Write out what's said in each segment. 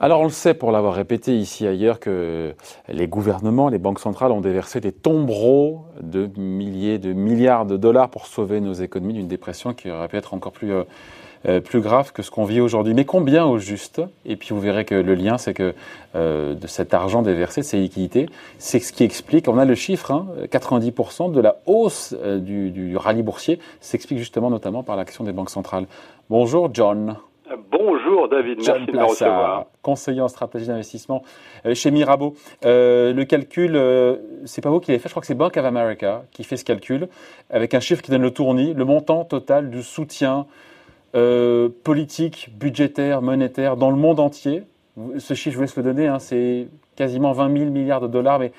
Alors on le sait pour l'avoir répété ici ailleurs que les gouvernements, les banques centrales ont déversé des tombereaux de milliers de milliards de dollars pour sauver nos économies d'une dépression qui aurait pu être encore plus, euh, euh, plus grave que ce qu'on vit aujourd'hui. Mais combien au juste Et puis vous verrez que le lien, c'est que euh, de cet argent déversé, de ces liquidités, c'est ce qui explique, on a le chiffre, hein, 90% de la hausse du, du rallye boursier s'explique justement notamment par l'action des banques centrales. Bonjour John. Bonjour David, merci de me recevoir. Conseiller en stratégie d'investissement euh, chez Mirabeau. Euh, le calcul, euh, c'est pas vous qui l'avez fait, je crois que c'est Bank of America qui fait ce calcul, avec un chiffre qui donne le tournis, le montant total du soutien politique, budgétaire, monétaire dans le monde entier. Ce chiffre, je vous laisse le donner, hein, c'est quasiment 20 000 milliards de dollars, mais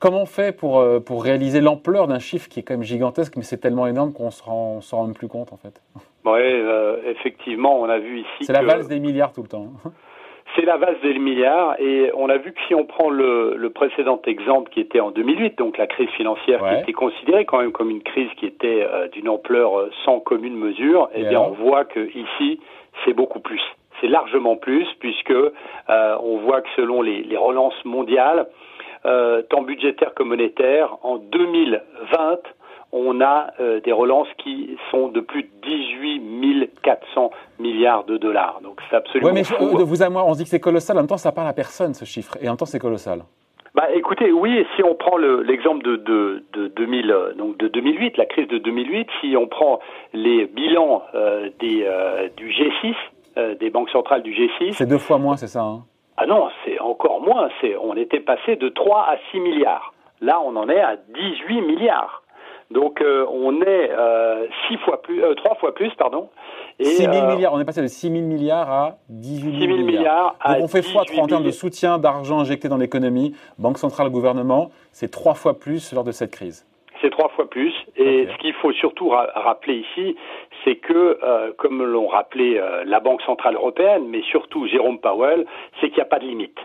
Comment on fait pour, pour réaliser l'ampleur d'un chiffre qui est quand même gigantesque, mais c'est tellement énorme qu'on ne s'en rend même plus compte en fait? Oui, euh, effectivement, on a vu ici. C'est la valse des milliards tout le temps. C'est la valse des milliards et on a vu que si on prend le, le précédent exemple qui était en 2008, donc la crise financière qui était considérée quand même comme une crise qui était euh, d'une ampleur euh, sans commune mesure, eh bien on voit que ici c'est beaucoup plus. C'est largement plus puisque on voit que selon les, les relances mondiales, tant budgétaires que monétaires, en 2020 on a euh, des relances qui sont de plus de 18 400 milliards de dollars. Donc c'est absolument mais fou. De vous à moi, on se dit que c'est colossal. En même temps, ça parle à personne ce chiffre, et en même temps, c'est colossal. Bah, écoutez, oui, si on prend l'exemple de, de, de, 2000, euh, donc de 2008, la crise de 2008, si on prend les bilans euh, des, du G6, des banques centrales du G6. C'est deux fois moins, c'est ça hein? Ah non, c'est encore moins. On était passé de 3 à 6 milliards. Là, on en est à 18 milliards. Donc euh, on est euh, six fois plus, euh, trois fois plus, pardon. Et, 6 000 milliards, on est passé de 6 000 milliards à 18 000, milliards. Donc on fait fois 3 en termes de soutien d'argent injecté dans l'économie, banque centrale, gouvernement, c'est trois fois plus lors de cette crise. C'est trois fois plus. Et ce qu'il faut surtout rappeler ici, c'est que, comme l'ont rappelé la Banque centrale européenne, mais surtout Jérôme Powell, c'est qu'il n'y a pas de limite.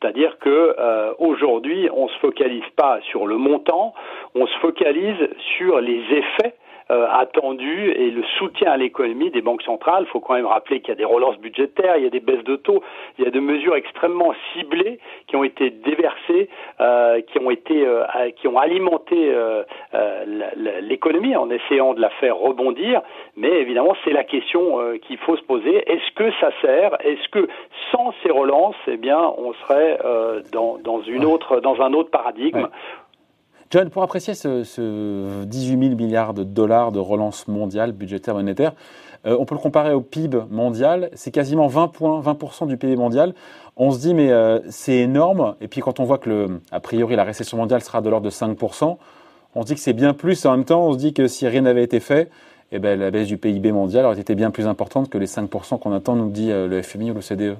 C'est-à-dire que euh, aujourd'hui, on se focalise pas sur le montant, on se focalise sur les effets euh, attendu et le soutien à l'économie des banques centrales. Il faut quand même rappeler qu'il y a des relances budgétaires, il y a des baisses de taux, il y a des mesures extrêmement ciblées qui ont été déversées, euh, qui ont été, euh, qui ont alimenté euh, l'économie en essayant de la faire rebondir. Mais évidemment, c'est la question qu'il faut se poser. Est-ce que ça sert? Est-ce que sans ces relances, eh bien, on serait dans, dans une autre, dans un autre paradigme? John, pour apprécier ce, ce, 18 000 milliards de dollars de relance mondiale, budgétaire, monétaire, euh, on peut le comparer au PIB mondial. C'est quasiment 20 points, 20% du PIB mondial. On se dit, mais euh, c'est énorme. Et puis quand on voit que, le, a priori, la récession mondiale sera de l'ordre de 5%, on se dit que c'est bien plus. En même temps, on se dit que si rien n'avait été fait, eh ben, la baisse du PIB mondial aurait été bien plus importante que les 5% qu'on attend, nous dit euh, le FMI ou le CDE.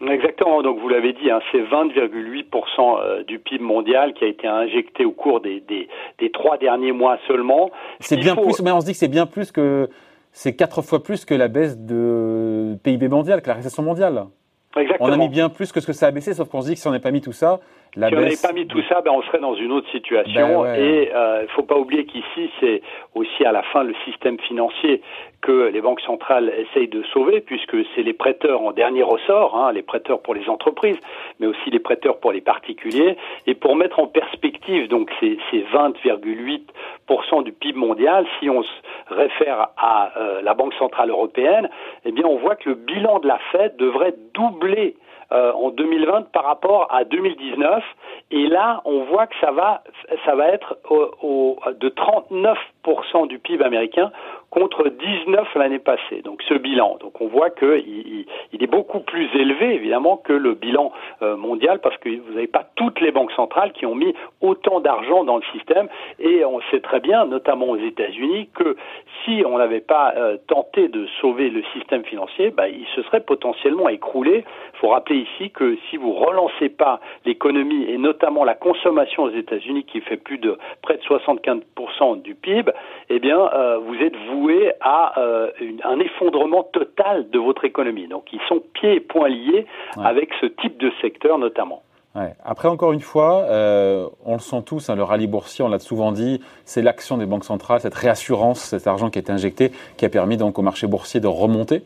Exactement, donc vous l'avez dit, hein, c'est 20,8% euh, du PIB mondial qui a été injecté au cours des, des, des trois derniers mois seulement. C'est bien plus, mais on se dit que c'est bien plus que, c'est quatre fois plus que la baisse de PIB mondial, que la récession mondiale. Exactement. On a mis bien plus que ce que ça a baissé, sauf qu'on se dit que si on n'avait pas mis tout ça, la si on n'avait pas mis tout ça, ben on serait dans une autre situation. Ben et il euh, ne faut pas oublier qu'ici, c'est aussi à la fin le système financier que les banques centrales essayent de sauver, puisque c'est les prêteurs en dernier ressort, hein, les prêteurs pour les entreprises, mais aussi les prêteurs pour les particuliers. Et pour mettre en perspective donc ces, ces 20,8% du PIB mondial, si on se réfère à euh, la Banque centrale européenne, eh bien on voit que le bilan de la Fed devrait doubler euh, en 2020 par rapport à 2019. Et là, on voit que ça va, ça va être au, de 39% du PIB américain contre 19 l'année passée. Donc ce bilan, donc on voit qu'il il, est beaucoup plus élevé évidemment que le bilan euh, mondial parce que vous n'avez pas toutes les banques centrales qui ont mis autant d'argent dans le système et on sait très bien, notamment aux États-Unis, que si on n'avait pas euh, tenté de sauver le système financier, bah, il se serait potentiellement écroulé. Il faut rappeler ici que si vous relancez pas l'économie et notamment la consommation aux États-Unis qui fait plus de près de 75% du PIB, eh bien euh, vous êtes à euh, un effondrement total de votre économie. Donc ils sont pieds et poings liés avec ce type de secteur notamment. Après, encore une fois, euh, on le sent tous, hein, le rallye boursier, on l'a souvent dit, c'est l'action des banques centrales, cette réassurance, cet argent qui a été injecté, qui a permis donc au marché boursier de remonter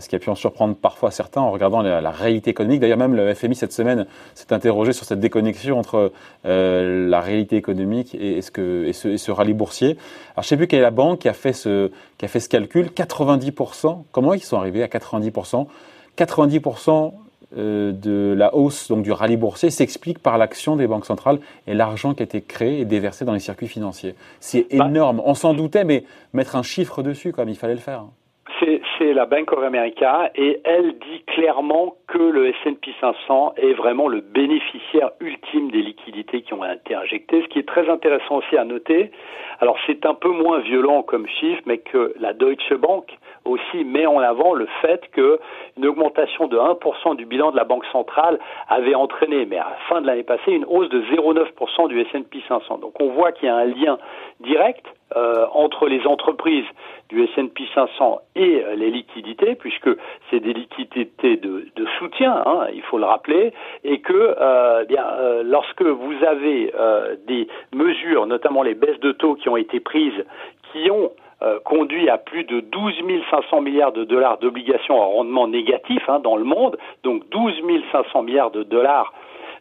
ce qui a pu en surprendre parfois certains en regardant la, réalité économique. D'ailleurs, même le FMI cette semaine s'est interrogé sur cette déconnexion entre euh, la réalité économique et, ce, que, et, ce, rallye boursier. Alors, je ne sais plus quelle est la banque qui a fait ce, qui a fait ce calcul. 90%, comment ils sont arrivés à 90% 90% euh, de la hausse donc, du rallye boursier s'explique par l'action des banques centrales et l'argent qui a été créé et déversé dans les circuits financiers. C'est bah énorme. On s'en doutait, mais mettre un chiffre dessus, comme il fallait le faire c'est la Bank of America et elle dit clairement que le S&P 500 est vraiment le bénéficiaire ultime des liquidités qui ont été injectées. Ce qui est très intéressant aussi à noter, alors c'est un peu moins violent comme chiffre, mais que la Deutsche Bank aussi met en avant le fait qu'une augmentation de 1% du bilan de la Banque centrale avait entraîné, mais à la fin de l'année passée, une hausse de 0,9% du S&P 500. Donc on voit qu'il y a un lien direct euh, entre les entreprises du S&P 500 et euh, les liquidités, puisque c'est des liquidités de, soutien, hein, il faut le rappeler, et que euh, bien lorsque vous avez des mesures, notamment les baisses de taux qui ont été prises, qui ont conduit à plus de 12 500 milliards de dollars d'obligations à rendement négatif hein, dans le monde, donc 12 500 milliards de dollars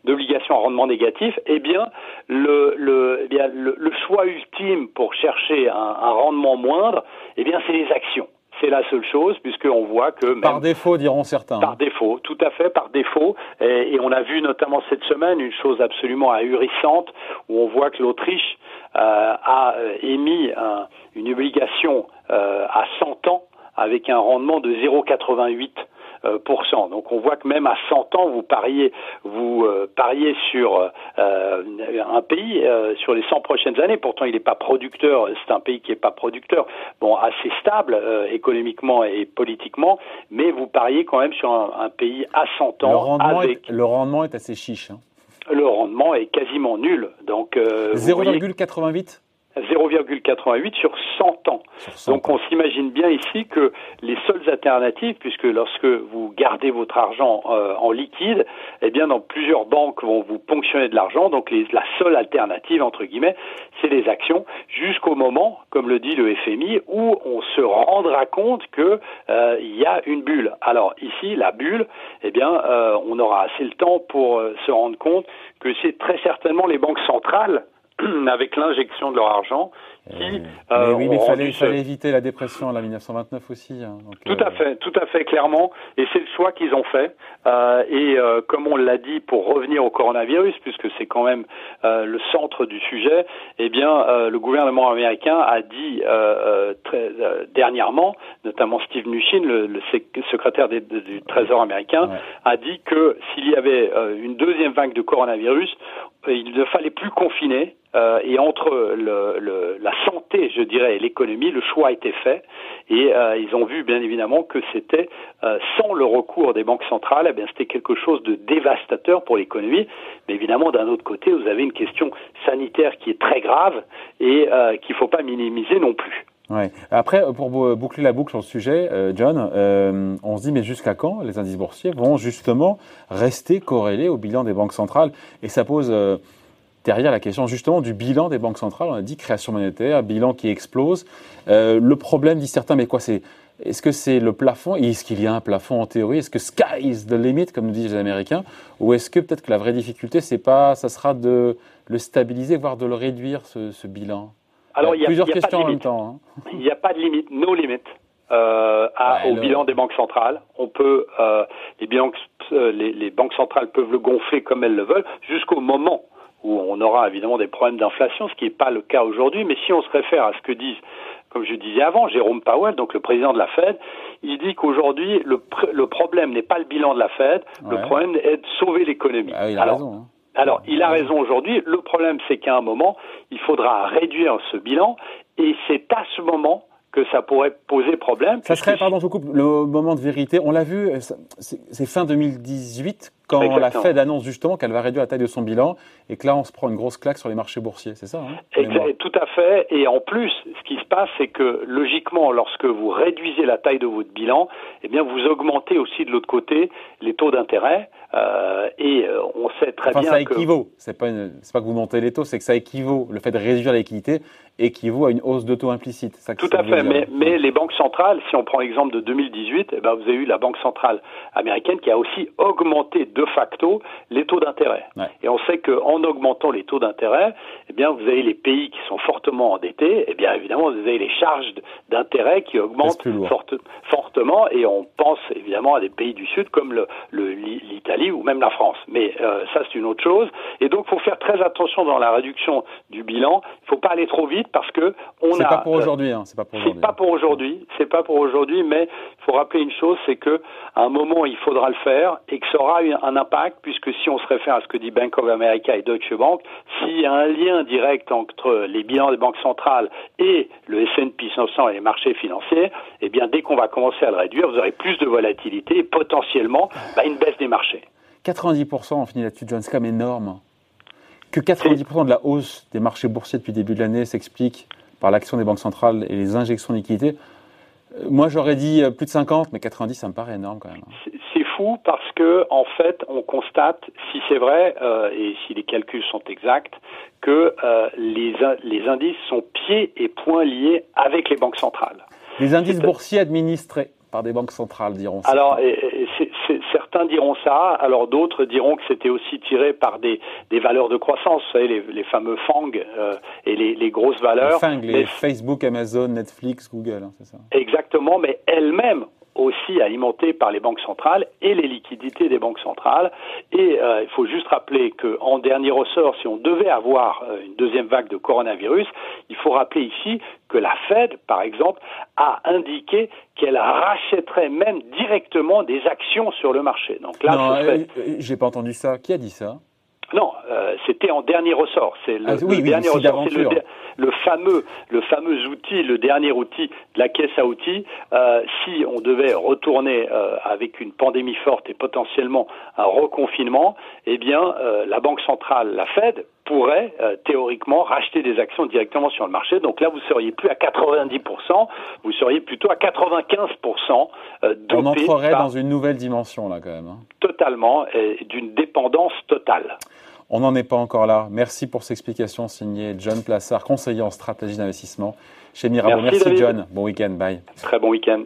d'obligations à rendement négatif, eh bien, le, le, eh bien, le, choix ultime pour chercher un, un rendement moindre, eh bien, c'est les actions. C'est la seule chose, puisqu'on voit que... Même, par défaut, diront certains. Par défaut, tout à fait, par défaut. Et, on a vu notamment cette semaine une chose absolument ahurissante, où on voit que l'Autriche euh, a euh, émis une obligation euh, à 100 ans avec un rendement de 0,88 euh, Donc on voit que même à 100 ans, vous pariez, vous euh, pariez sur euh, un pays sur les 100 prochaines années. Pourtant, il n'est pas producteur. C'est un pays qui n'est pas producteur. Bon, assez stable économiquement et politiquement, mais vous pariez quand même sur un, pays à 100 ans. Le rendement, est, le rendement est assez chiche. Hein. Le rendement est quasiment nul. Donc 0,88 0,88 sur 100 ans. Donc on s'imagine bien ici que les seules alternatives, puisque lorsque vous gardez votre argent euh, en liquide, eh bien dans plusieurs banques vont vous ponctionner de l'argent. Donc la seule alternative entre guillemets, c'est les actions, jusqu'au moment, comme le dit le FMI, où on se rendra compte que euh, il y a une bulle. Alors ici, la bulle, eh bien, euh, on aura assez le temps pour se rendre compte que c'est très certainement les banques centrales avec l'injection de leur argent qui euh, mais oui, mais il fallait, éviter la dépression à la 1929 aussi. Hein, tout à euh, fait, tout à fait clairement, et c'est le choix qu'ils ont fait. Euh, et euh, comme on l'a dit, pour revenir au coronavirus, puisque c'est quand même euh, le centre du sujet, eh bien, le gouvernement américain a dit très, dernièrement, notamment Steve Mnuchin, le, le secrétaire du Trésor américain, a dit que s'il y avait une deuxième vague de coronavirus, il ne fallait plus confiner euh, et entre le, le, la santé, je dirais, et l'économie, le choix a été fait. Et euh, ils ont vu, bien évidemment, que c'était euh, sans le recours des banques centrales, eh c'était quelque chose de dévastateur pour l'économie. Mais évidemment, d'un autre côté, vous avez une question sanitaire qui est très grave et euh, qu'il ne faut pas minimiser non plus. Ouais. Après, pour boucler la boucle sur le sujet, John, on se dit mais jusqu'à quand les indices boursiers vont justement rester corrélés au bilan des banques centrales? Et ça pose derrière la question justement du bilan des banques centrales. On a dit création monétaire, bilan qui explose. Euh, le problème, dit certains, mais quoi c'est est-ce que c'est le plafond? Est-ce qu'il y a un plafond en théorie? Est-ce que sky is the limit, comme nous disent les Américains? Ou est-ce que peut-être que la vraie difficulté, c'est pas, ça sera de le stabiliser, voire de le réduire, ce, bilan? Alors, il y a, plusieurs questions en même temps. Hein. Il n'y a pas de limite, no limit. Euh, à, au bilan des banques centrales. On peut, euh, les, euh, les, les banques centrales peuvent le gonfler comme elles le veulent jusqu'au moment où on aura évidemment des problèmes d'inflation, ce qui n'est pas le cas aujourd'hui. Mais si on se réfère à ce que disent, comme je disais avant, Jérôme Powell, donc le président de la Fed, il dit qu'aujourd'hui, le, le, problème n'est pas le bilan de la Fed, le problème est de sauver l'économie. Ah, il a alors, raison. Hein. Alors, il a raison aujourd'hui. Le problème, c'est qu'à un moment, il faudra réduire ce bilan, et c'est à ce moment que ça pourrait poser problème. Ça serait, pardon, je coupe, le moment de vérité. On l'a vu, c'est fin 2018 quand la Fed annonce justement qu'elle va réduire la taille de son bilan et que là on se prend une grosse claque sur les marchés boursiers, c'est ça hein, Tout à fait. Et en plus, ce qui se passe, c'est que logiquement, lorsque vous réduisez la taille de votre bilan, eh bien vous augmentez aussi de l'autre côté les taux d'intérêt. Euh, et euh, on sait très enfin, bien ça équivaut. C'est pas pas que vous montez les taux, c'est que ça équivaut. Le fait de réduire la liquidité équivaut à une hausse de taux implicite. Tout à fait. Mais, mais, les banques centrales, si on prend l'exemple de 2018, eh ben vous avez eu la banque centrale américaine qui a aussi augmenté de facto les taux d'intérêt. Et on sait qu'en augmentant les taux d'intérêt, eh bien vous avez les pays qui sont fortement endettés. Et eh bien évidemment vous avez les charges d'intérêt qui augmentent fortement. Et on pense évidemment à des pays du Sud comme l'Italie ou même la France. Mais euh, ça, c'est une autre chose. Et donc, il faut faire très attention dans la réduction du bilan. Il ne faut pas aller trop vite parce que on a. C'est pas pour aujourd'hui. Hein, c'est pas pour aujourd'hui. C'est pas pour aujourd'hui. C'est pas pour aujourd'hui. Mais il faut rappeler une chose, c'est que à un moment, il faudra le faire et que ça aura un impact puisque si on se réfère à ce que dit Bank of America et Deutsche Bank, s'il y a un lien direct entre les bilans des banques centrales et le S&P 500 et les marchés financiers, eh bien, dès qu'on va commencer à le réduire, vous aurez plus de volatilité et potentiellement bah, une baisse des marchés. 90%, on finit là-dessus, John, c'est quand même énorme. Que 90% de la hausse des marchés boursiers depuis le début de l'année s'explique par l'action des banques centrales et les injections de liquidités. Euh, moi, j'aurais dit euh, plus de 50, mais 90, ça me paraît énorme quand même. Hein. C'est fou parce que, en fait, on constate, si c'est vrai euh, et si les calculs sont exacts, que les, les indices sont pieds et poings liés avec les banques centrales. Les indices boursiers administrés par des banques centrales, diront. Alors, certains diront ça, alors d'autres diront que c'était aussi tiré par des, des, valeurs de croissance, vous savez, les, les fameux FANG euh, et les, les, grosses valeurs. Les FANG, les Facebook, Amazon, Netflix, Google, hein, c'est ça Exactement, mais elles-mêmes par les banques centrales et les liquidités des banques centrales. Et euh, il faut juste rappeler qu'en dernier ressort, si on devait avoir euh, une deuxième vague de coronavirus, il faut rappeler ici que la Fed, par exemple, a indiqué qu'elle rachèterait même directement des actions sur le marché. Donc là, non, euh, j'ai pas entendu ça. Qui a dit ça? Non, euh, c'était en dernier ressort. C'est le, ah, dernier ressort, c'est le, fameux, le fameux outil, le dernier outil de la caisse à outils. Euh, si on devait retourner euh, avec une pandémie forte et potentiellement un reconfinement, eh bien, la banque centrale, la Fed, pourrait théoriquement racheter des actions directement sur le marché. Donc là, vous seriez plus à 90%, vous seriez plutôt à 95%. on entrerait dans une nouvelle dimension là, quand même. Hein. Totalement, d'une dépendance totale. On n'en est pas encore là. Merci pour cette explication signée John Plassard, conseiller en stratégie d'investissement chez Mirabeau. Merci, Merci John. Bon week-end. Bye. Très bon week-end.